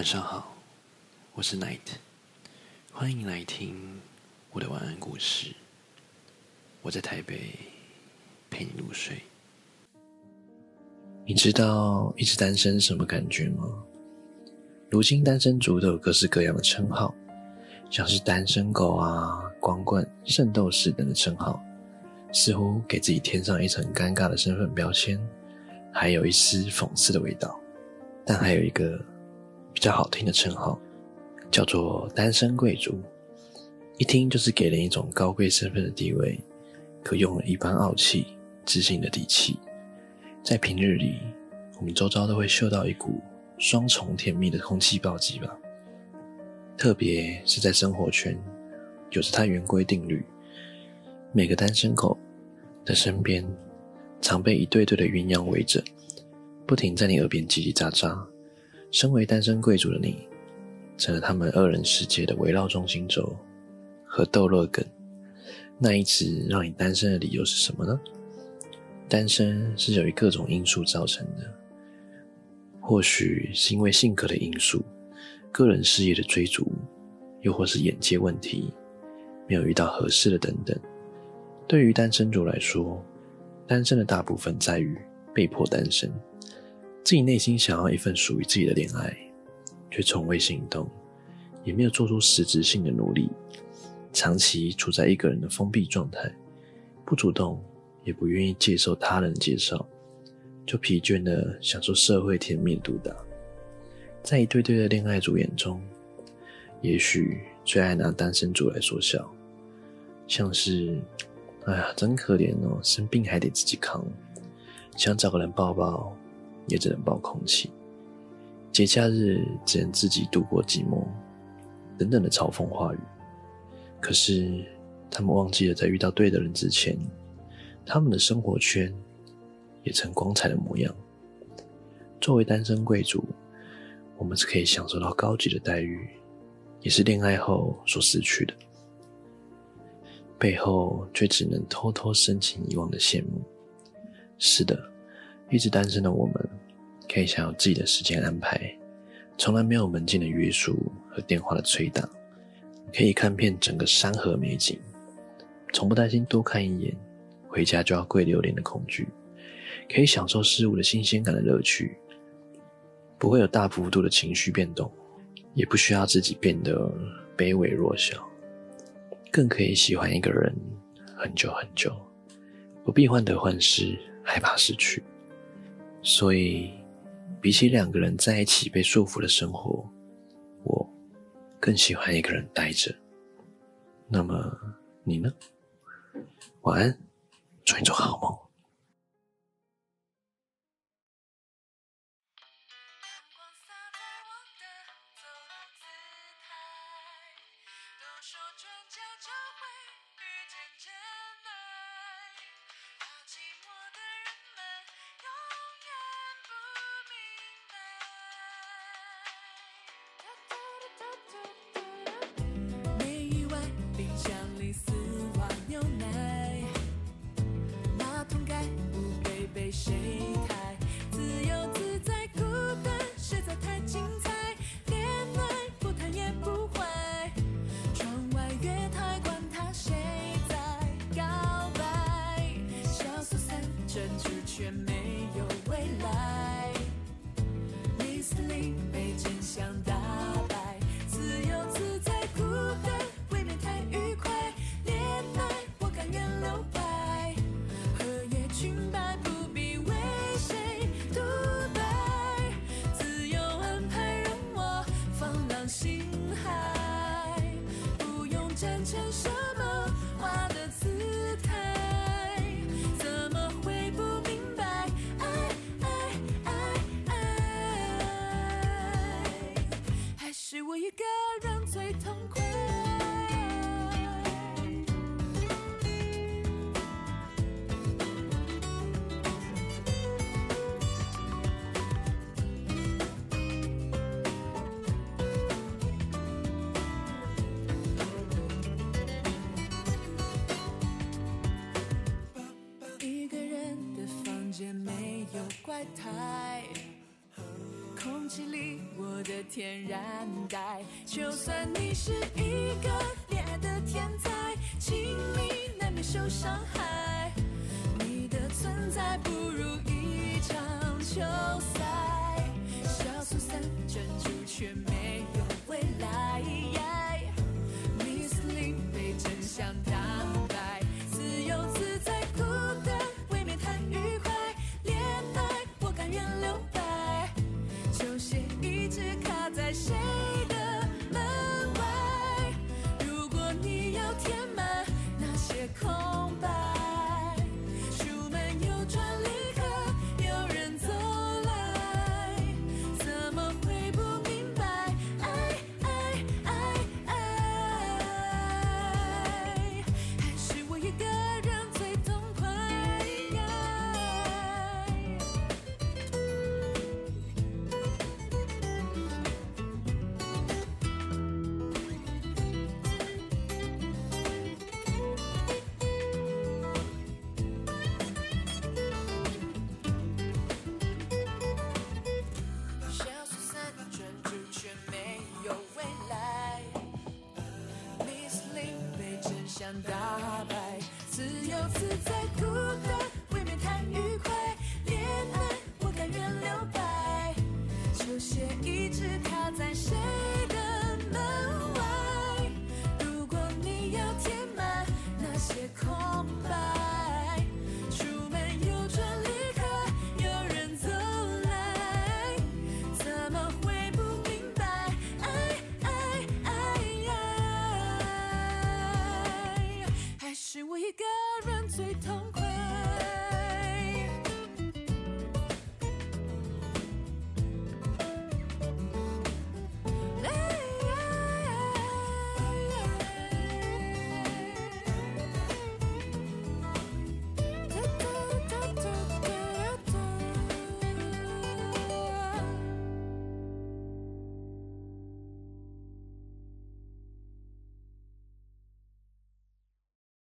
晚上好，我是 Night，欢迎来听我的晚安故事。我在台北陪你入睡。你知道一直单身什么感觉吗？如今单身族都有各式各样的称号，像是单身狗啊、光棍、圣斗士等的称号，似乎给自己添上一层尴尬的身份标签，还有一丝讽刺的味道。但还有一个比较好听的称号，叫做单身贵族，一听就是给人一种高贵身份的地位，可用了一般傲气、自信的底气。在平日里，我们周遭都会嗅到一股双重甜蜜的空气暴击吧。特别是在生活圈，有着它圆规定律，每个单身狗的身边，常被一对对的鸳鸯围着。不停在你耳边叽叽喳喳。身为单身贵族的你，成了他们二人世界的围绕中心轴和逗乐梗。那一直让你单身的理由是什么呢？单身是由于各种因素造成的，或许是因为性格的因素、个人事业的追逐，又或是眼界问题，没有遇到合适的等等。对于单身族来说，单身的大部分在于被迫单身。自己内心想要一份属于自己的恋爱，却从未行动，也没有做出实质性的努力，长期处在一个人的封闭状态，不主动，也不愿意接受他人介绍，就疲倦的享受社会甜蜜毒打。在一对对的恋爱组眼中，也许最爱拿单身族来说笑，像是，哎呀，真可怜哦，生病还得自己扛，想找个人抱抱。也只能抱空气，节假日只能自己度过寂寞，等等的嘲讽话语。可是他们忘记了，在遇到对的人之前，他们的生活圈也曾光彩的模样。作为单身贵族，我们是可以享受到高级的待遇，也是恋爱后所失去的，背后却只能偷偷深情遗忘的羡慕。是的，一直单身的我们。可以享有自己的时间安排，从来没有门禁的约束和电话的催打，可以看遍整个山河美景，从不担心多看一眼回家就要跪榴莲的恐惧，可以享受事物的新鲜感的乐趣，不会有大幅度的情绪变动，也不需要自己变得卑微弱小，更可以喜欢一个人很久很久，不必患得患失，害怕失去，所以。比起两个人在一起被束缚的生活，我更喜欢一个人待着。那么你呢？晚安，祝你做好梦。谁太自由自在，孤单实在太精彩，恋爱不谈也不坏。窗外月台，管他谁在告白，小苏三，结局却。牵手空气里，我的天然呆。就算你是一个恋爱的天才，亲密难免受伤害。你的存在不如一场球赛，小组赛专注全没。在哭。